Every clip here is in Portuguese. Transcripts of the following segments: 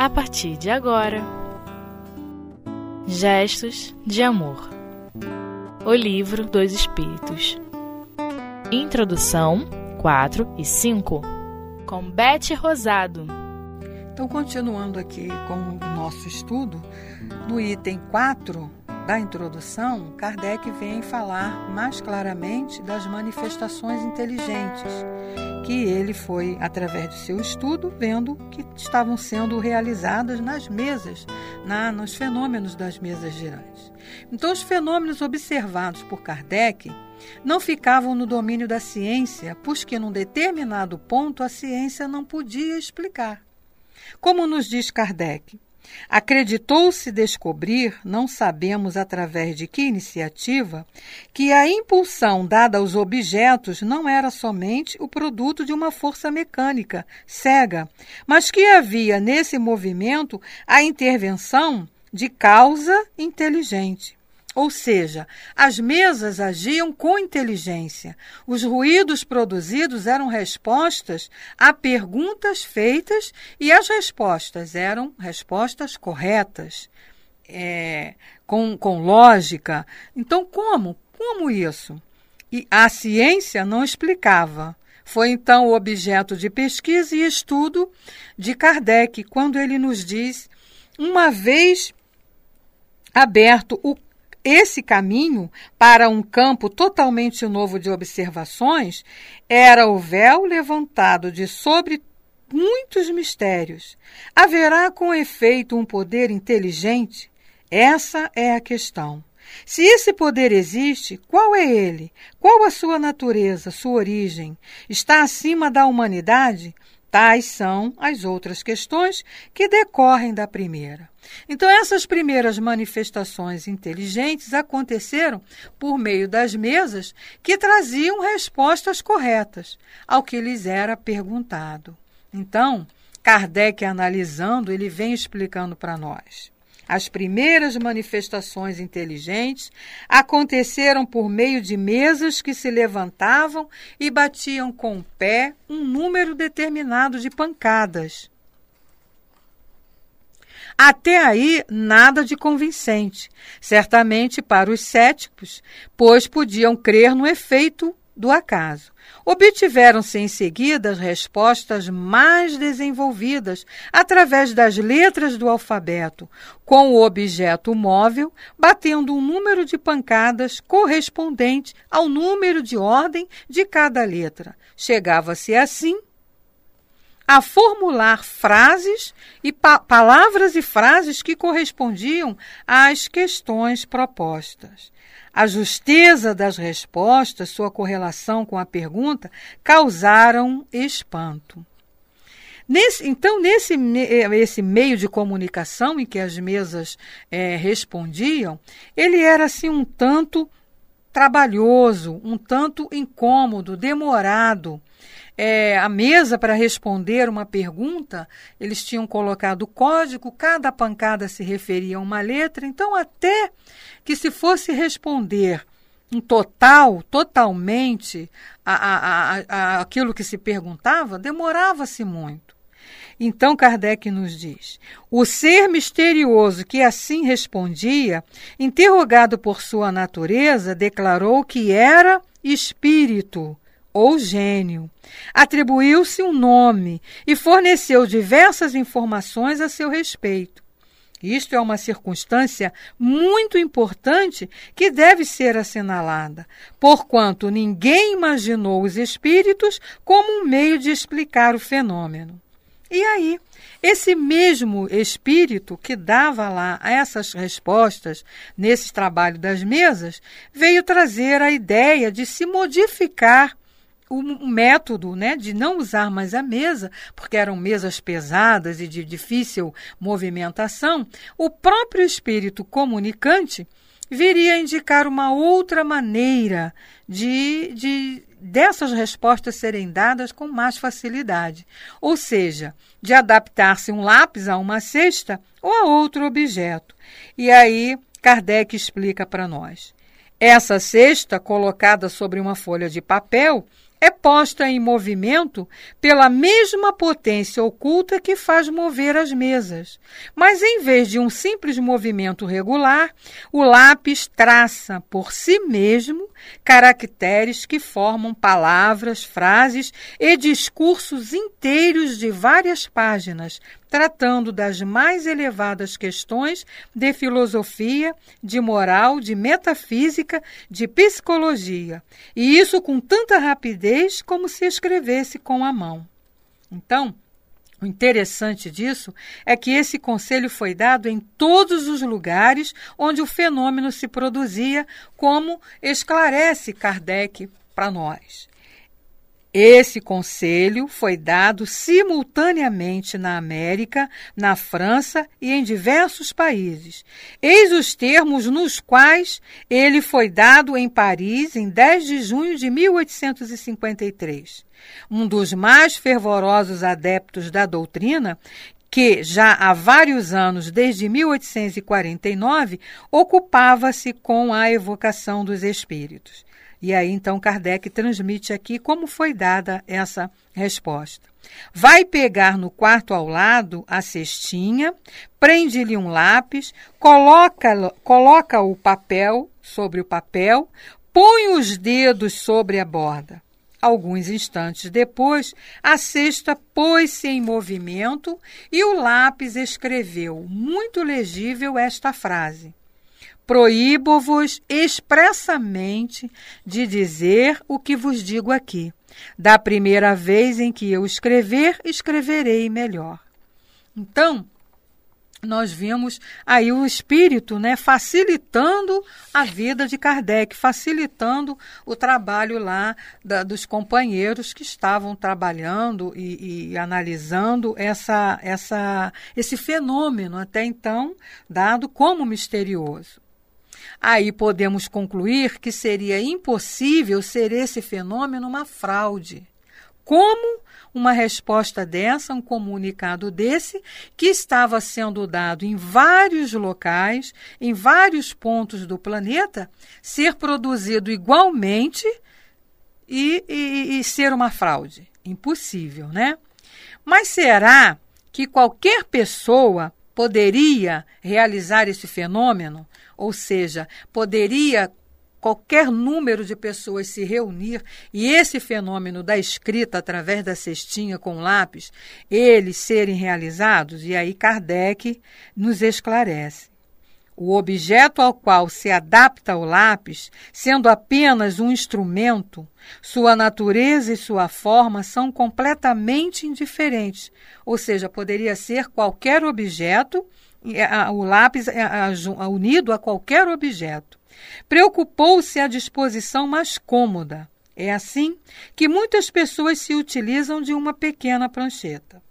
a partir de agora. Gestos de Amor. O Livro dos Espíritos. Introdução 4 e 5 Com Beth Rosado. Então, continuando aqui com o nosso estudo, no item 4 da introdução, Kardec vem falar mais claramente das manifestações inteligentes que ele foi, através do seu estudo, vendo que estavam sendo realizadas nas mesas, na, nos fenômenos das mesas girantes. Então, os fenômenos observados por Kardec não ficavam no domínio da ciência, pois que num determinado ponto a ciência não podia explicar. Como nos diz Kardec, Acreditou-se descobrir, não sabemos através de que iniciativa, que a impulsão dada aos objetos não era somente o produto de uma força mecânica cega, mas que havia nesse movimento a intervenção de causa inteligente. Ou seja, as mesas agiam com inteligência. Os ruídos produzidos eram respostas a perguntas feitas e as respostas eram respostas corretas, é, com, com lógica. Então, como? Como isso? E a ciência não explicava. Foi então o objeto de pesquisa e estudo de Kardec, quando ele nos diz: uma vez aberto o esse caminho para um campo totalmente novo de observações era o véu levantado de sobre muitos mistérios. Haverá com efeito um poder inteligente? Essa é a questão. Se esse poder existe, qual é ele? Qual a sua natureza, sua origem? Está acima da humanidade? Tais são as outras questões que decorrem da primeira. Então, essas primeiras manifestações inteligentes aconteceram por meio das mesas que traziam respostas corretas ao que lhes era perguntado. Então, Kardec, analisando, ele vem explicando para nós. As primeiras manifestações inteligentes aconteceram por meio de mesas que se levantavam e batiam com o pé um número determinado de pancadas. Até aí, nada de convincente, certamente para os céticos, pois podiam crer no efeito do acaso. Obtiveram-se em seguida as respostas mais desenvolvidas através das letras do alfabeto, com o objeto móvel batendo um número de pancadas correspondente ao número de ordem de cada letra. Chegava-se assim a formular frases e pa palavras e frases que correspondiam às questões propostas. A justeza das respostas, sua correlação com a pergunta, causaram espanto. Nesse, então, nesse esse meio de comunicação em que as mesas é, respondiam, ele era assim um tanto trabalhoso, um tanto incômodo, demorado é, a mesa para responder uma pergunta, eles tinham colocado o código, cada pancada se referia a uma letra, então até que se fosse responder um total, totalmente, a, a, a, a aquilo que se perguntava, demorava-se muito. Então Kardec nos diz: o ser misterioso que assim respondia, interrogado por sua natureza, declarou que era espírito ou gênio. Atribuiu-se um nome e forneceu diversas informações a seu respeito. Isto é uma circunstância muito importante que deve ser assinalada, porquanto ninguém imaginou os espíritos como um meio de explicar o fenômeno. E aí, esse mesmo espírito que dava lá essas respostas nesse trabalho das mesas, veio trazer a ideia de se modificar o método né, de não usar mais a mesa, porque eram mesas pesadas e de difícil movimentação, o próprio espírito comunicante viria a indicar uma outra maneira de, de dessas respostas serem dadas com mais facilidade, ou seja, de adaptar-se um lápis a uma cesta ou a outro objeto. E aí Kardec explica para nós. Essa cesta, colocada sobre uma folha de papel, é posta em movimento pela mesma potência oculta que faz mover as mesas. Mas em vez de um simples movimento regular, o lápis traça por si mesmo caracteres que formam palavras, frases e discursos inteiros de várias páginas, tratando das mais elevadas questões de filosofia, de moral, de metafísica, de psicologia. E isso com tanta rapidez como se escrevesse com a mão. Então, o interessante disso é que esse conselho foi dado em todos os lugares onde o fenômeno se produzia, como esclarece Kardec para nós. Esse conselho foi dado simultaneamente na América, na França e em diversos países. Eis os termos nos quais ele foi dado em Paris em 10 de junho de 1853. Um dos mais fervorosos adeptos da doutrina, que já há vários anos, desde 1849, ocupava-se com a evocação dos espíritos. E aí então Kardec transmite aqui como foi dada essa resposta. Vai pegar no quarto ao lado a cestinha, prende-lhe um lápis, coloca, coloca o papel sobre o papel, põe os dedos sobre a borda. Alguns instantes depois, a cesta pôs-se em movimento e o lápis escreveu, muito legível, esta frase: Proíbo-vos expressamente de dizer o que vos digo aqui. Da primeira vez em que eu escrever, escreverei melhor. Então, nós vimos aí o espírito né, facilitando a vida de Kardec, facilitando o trabalho lá da, dos companheiros que estavam trabalhando e, e, analisando essa, essa, esse fenômeno até então dado como misterioso. Aí podemos concluir que seria impossível ser esse fenômeno uma fraude. Como uma resposta dessa, um comunicado desse, que estava sendo dado em vários locais, em vários pontos do planeta, ser produzido igualmente e, e, e ser uma fraude? Impossível, né? Mas será que qualquer pessoa poderia realizar esse fenômeno? Ou seja, poderia qualquer número de pessoas se reunir e esse fenômeno da escrita através da cestinha com lápis, eles serem realizados? E aí Kardec nos esclarece. O objeto ao qual se adapta o lápis, sendo apenas um instrumento, sua natureza e sua forma são completamente indiferentes. Ou seja, poderia ser qualquer objeto o lápis é unido a qualquer objeto. Preocupou-se a disposição mais cômoda. É assim que muitas pessoas se utilizam de uma pequena prancheta.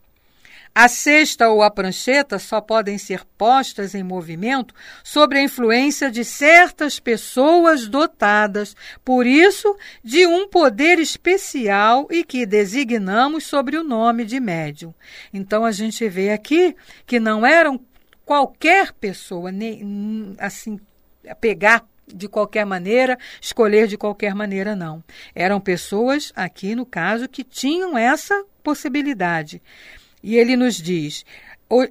A cesta ou a prancheta só podem ser postas em movimento sobre a influência de certas pessoas dotadas, por isso, de um poder especial e que designamos sobre o nome de médium. Então a gente vê aqui que não eram qualquer pessoa, nem, assim, pegar de qualquer maneira, escolher de qualquer maneira, não. Eram pessoas, aqui no caso, que tinham essa possibilidade. E ele nos diz: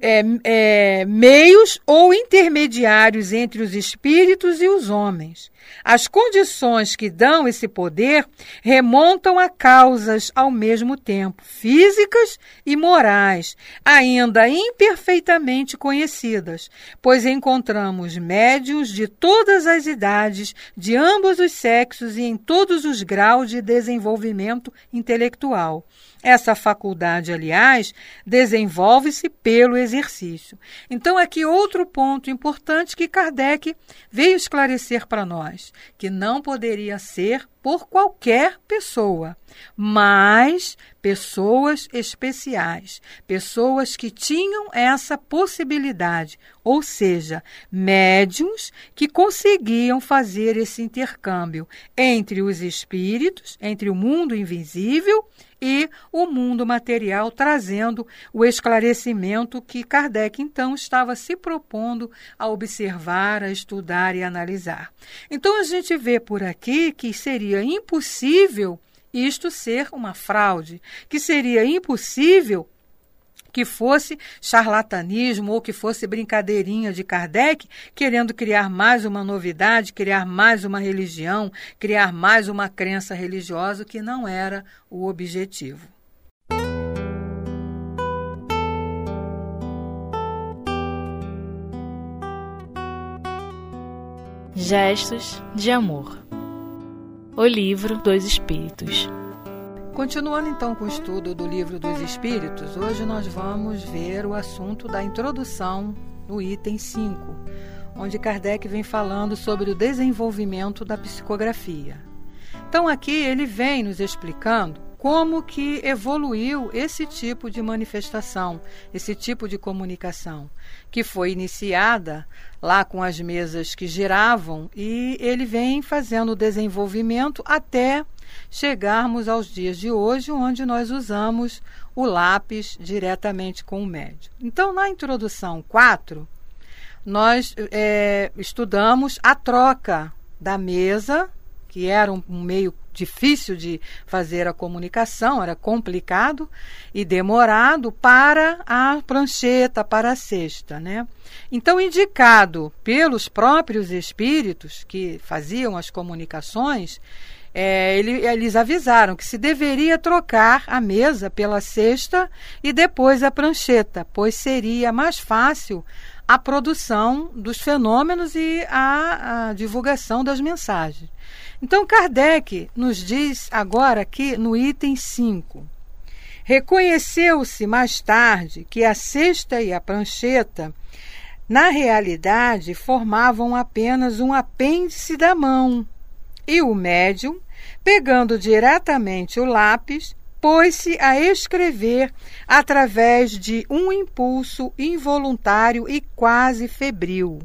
é, é, meios ou intermediários entre os espíritos e os homens. As condições que dão esse poder remontam a causas ao mesmo tempo físicas e morais, ainda imperfeitamente conhecidas, pois encontramos médios de todas as idades, de ambos os sexos e em todos os graus de desenvolvimento intelectual. Essa faculdade, aliás, desenvolve-se pelo exercício. Então, aqui outro ponto importante que Kardec veio esclarecer para nós, que não poderia ser por qualquer pessoa, mas pessoas especiais, pessoas que tinham essa possibilidade, ou seja, médiums que conseguiam fazer esse intercâmbio entre os espíritos, entre o mundo invisível e o mundo material, trazendo o esclarecimento que Kardec então estava se propondo a observar, a estudar e analisar. Então a gente vê por aqui que seria impossível isto ser uma fraude, que seria impossível que fosse charlatanismo ou que fosse brincadeirinha de Kardec, querendo criar mais uma novidade, criar mais uma religião, criar mais uma crença religiosa, que não era o objetivo. Gestos de Amor O Livro dos Espíritos Continuando então com o estudo do Livro dos Espíritos, hoje nós vamos ver o assunto da introdução no item 5, onde Kardec vem falando sobre o desenvolvimento da psicografia. Então aqui ele vem nos explicando como que evoluiu esse tipo de manifestação, esse tipo de comunicação, que foi iniciada lá com as mesas que giravam e ele vem fazendo o desenvolvimento até chegarmos aos dias de hoje, onde nós usamos o lápis diretamente com o médio. Então, na introdução 4, nós é, estudamos a troca da mesa, que era um, meio difícil de fazer a comunicação, era complicado e demorado para a prancheta, para a cesta, né? Então, indicado pelos próprios espíritos que faziam as comunicações, é, ele, eles avisaram que se deveria trocar a mesa pela cesta e depois a prancheta, pois seria mais fácil a produção dos fenômenos e a, a divulgação das mensagens. Então, Kardec nos diz agora aqui no item 5. Reconheceu-se mais tarde que a cesta e a prancheta, na realidade, formavam apenas um apêndice da mão e o médium, pegando diretamente o lápis, pôs-se a escrever através de um impulso involuntário e quase febril.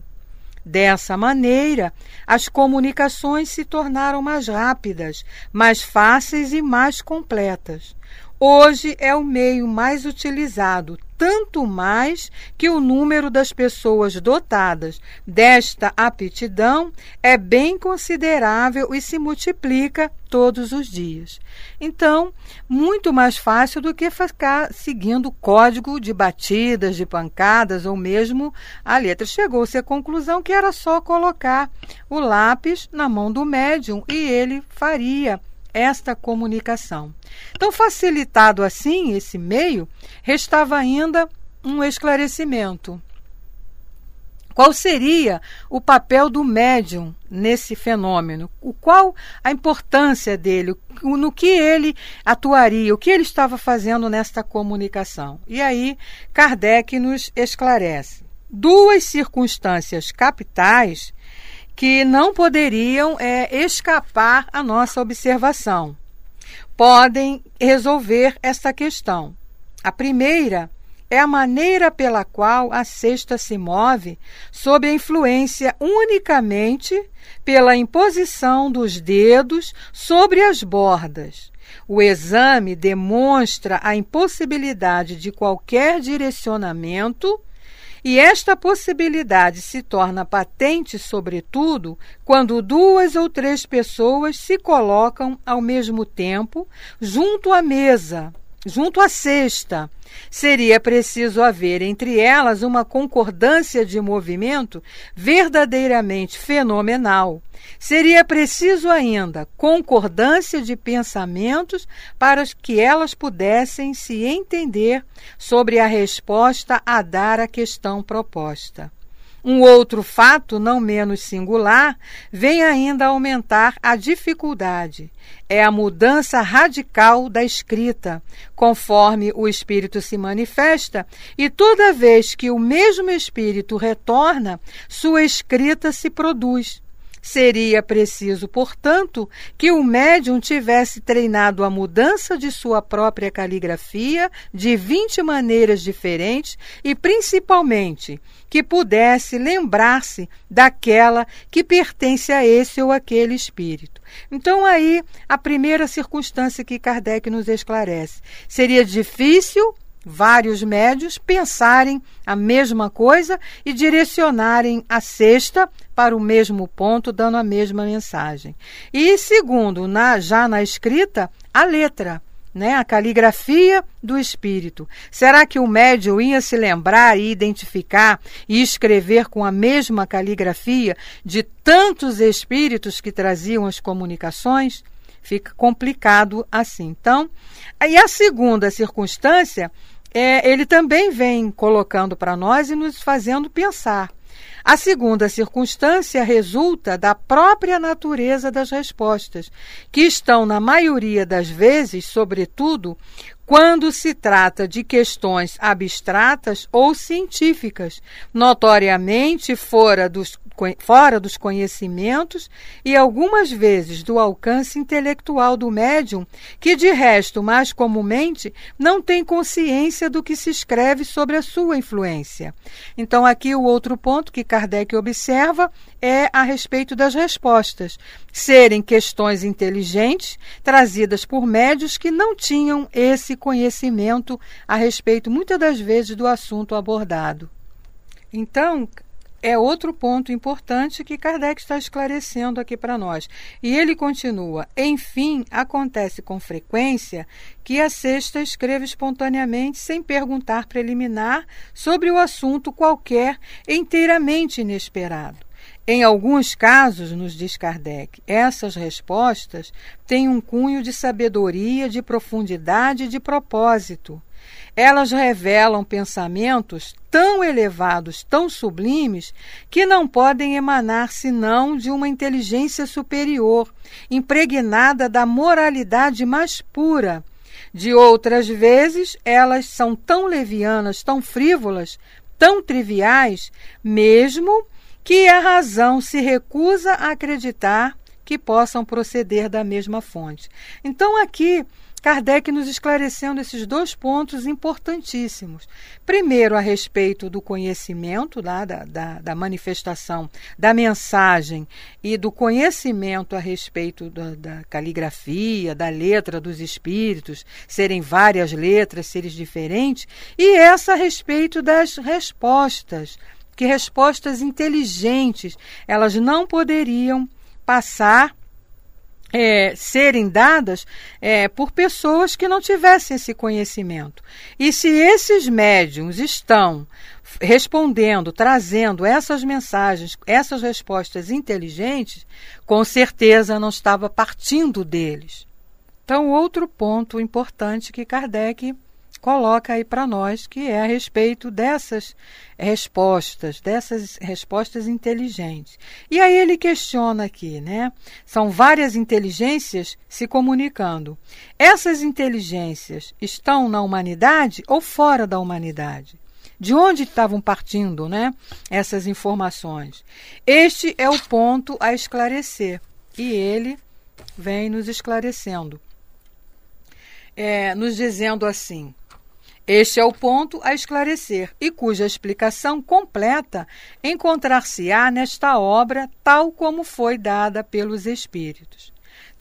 Dessa maneira, as comunicações se tornaram mais rápidas, mais fáceis e mais completas. Hoje é o meio mais utilizado, tanto mais que o número das pessoas dotadas desta aptidão é bem considerável e se multiplica todos os dias. Então, muito mais fácil do que ficar seguindo o código de batidas, de pancadas ou mesmo a letra. Chegou-se à conclusão que era só colocar o lápis na mão do médium e ele faria esta comunicação. Então, facilitado assim esse meio, restava ainda um esclarecimento. Qual seria o papel do médium nesse fenômeno? O qual a importância dele? No que ele atuaria? O que ele estava fazendo nesta comunicação? E aí Kardec nos esclarece. Duas circunstâncias capitais que não poderiam é, escapar à nossa observação. Podem resolver esta questão. A primeira é a maneira pela qual a cesta se move sob a influência unicamente pela imposição dos dedos sobre as bordas. O exame demonstra a impossibilidade de qualquer direcionamento e esta possibilidade se torna patente, sobretudo, quando duas ou três pessoas se colocam ao mesmo tempo junto à mesa, junto à cesta. Seria preciso haver entre elas uma concordância de movimento verdadeiramente fenomenal. Seria preciso ainda concordância de pensamentos para que elas pudessem se entender sobre a resposta a dar à questão proposta. Um outro fato, não menos singular, vem ainda aumentar a dificuldade. É a mudança radical da escrita, conforme o espírito se manifesta, e toda vez que o mesmo espírito retorna, sua escrita se produz. Seria preciso, portanto, que o médium tivesse treinado a mudança de sua própria caligrafia de 20 maneiras diferentes e, principalmente, que pudesse lembrar-se daquela que pertence a esse ou aquele espírito. Então, aí, a primeira circunstância que Kardec nos esclarece: seria difícil vários médios pensarem a mesma coisa e direcionarem a cesta para o mesmo ponto, dando a mesma mensagem. E segundo, na, já na escrita, a letra. Né, a caligrafia do espírito. Será que o médium ia se lembrar e identificar e escrever com a mesma caligrafia de tantos espíritos que traziam as comunicações? Fica complicado assim. Então, e a segunda circunstância, é, ele também vem colocando para nós e nos fazendo pensar. A segunda circunstância resulta da própria natureza das respostas, que estão, na maioria das vezes, sobretudo, quando se trata de questões abstratas ou científicas, notoriamente fora dos fora dos conhecimentos e algumas vezes do alcance intelectual do médium, que de resto, mais comumente, não tem consciência do que se escreve sobre a sua influência. Então, aqui o outro ponto que Kardec observa é a respeito das respostas serem questões inteligentes trazidas por médios que não tinham esse conhecimento a respeito, muitas das vezes, do assunto abordado. Então, é outro ponto importante que Kardec está esclarecendo aqui para nós. E ele continua: enfim, acontece com frequência que a sexta escreva espontaneamente, sem perguntar preliminar sobre o assunto qualquer, inteiramente inesperado. Em alguns casos, nos diz Kardec, essas respostas têm um cunho de sabedoria, de profundidade e de propósito. Elas revelam pensamentos tão elevados, tão sublimes, que não podem emanar senão de uma inteligência superior, impregnada da moralidade mais pura. De outras vezes, elas são tão levianas, tão frívolas, tão triviais, mesmo que a razão se recusa a acreditar que possam proceder da mesma fonte. Então, aqui Kardec nos esclarecendo esses dois pontos importantíssimos. Primeiro, a respeito do conhecimento da, da, da manifestação da mensagem e do conhecimento a respeito da, da caligrafia, da letra dos espíritos, serem várias letras, seres diferentes, e essa a respeito das respostas, que respostas inteligentes elas não poderiam passar é, serem dadas é, por pessoas que não tivessem esse conhecimento. E se esses médiums estão respondendo, trazendo essas mensagens, essas respostas inteligentes, com certeza não estava partindo deles. Então, outro ponto importante que Kardec coloca aí para nós, que é a respeito dessas respostas, dessas respostas inteligentes. E aí ele questiona aqui, né? São várias inteligências se comunicando. Essas inteligências estão na humanidade ou fora da humanidade? De onde estavam partindo, né? Essas informações. Este é o ponto a esclarecer. E ele vem nos esclarecendo. É, nos dizendo assim: este é o ponto a esclarecer e cuja explicação completa encontrar-se-á nesta obra, tal como foi dada pelos Espíritos.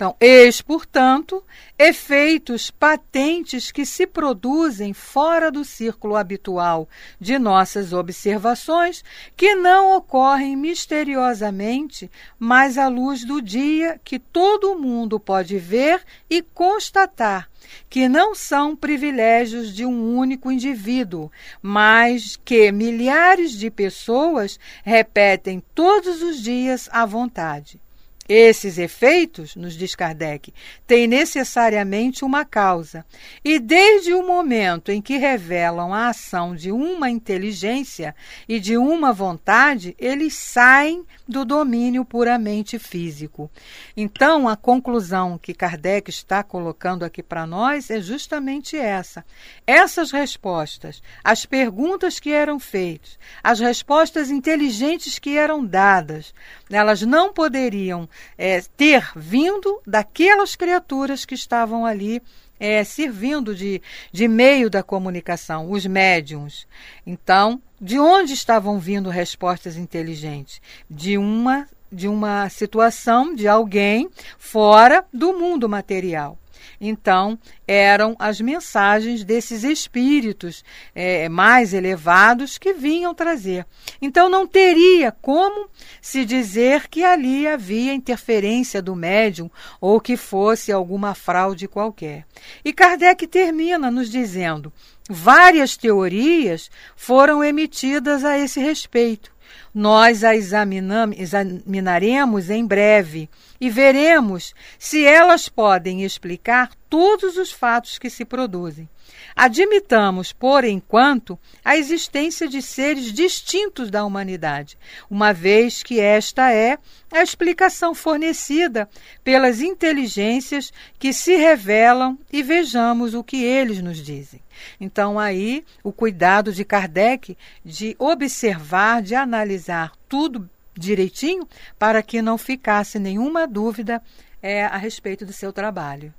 Então, eis, portanto, efeitos patentes que se produzem fora do círculo habitual de nossas observações, que não ocorrem misteriosamente, mas à luz do dia que todo mundo pode ver e constatar, que não são privilégios de um único indivíduo, mas que milhares de pessoas repetem todos os dias à vontade. Esses efeitos, nos diz Kardec, têm necessariamente uma causa, e desde o momento em que revelam a ação de uma inteligência e de uma vontade, eles saem do domínio puramente físico. Então, a conclusão que Kardec está colocando aqui para nós é justamente essa. Essas respostas, as perguntas que eram feitas, as respostas inteligentes que eram dadas, elas não poderiam é, ter vindo daquelas criaturas que estavam ali é, servindo de, de meio da comunicação, os médiums. Então, de onde estavam vindo respostas inteligentes? De uma de uma situação de alguém fora do mundo material. Então, eram as mensagens desses espíritos é, mais elevados que vinham trazer. Então, não teria como se dizer que ali havia interferência do médium ou que fosse alguma fraude qualquer. E Kardec termina nos dizendo: várias teorias foram emitidas a esse respeito. Nós a examinaremos em breve e veremos se elas podem explicar todos os fatos que se produzem. Admitamos, por enquanto, a existência de seres distintos da humanidade, uma vez que esta é a explicação fornecida pelas inteligências que se revelam e vejamos o que eles nos dizem. Então, aí, o cuidado de Kardec de observar, de analisar tudo direitinho, para que não ficasse nenhuma dúvida é, a respeito do seu trabalho.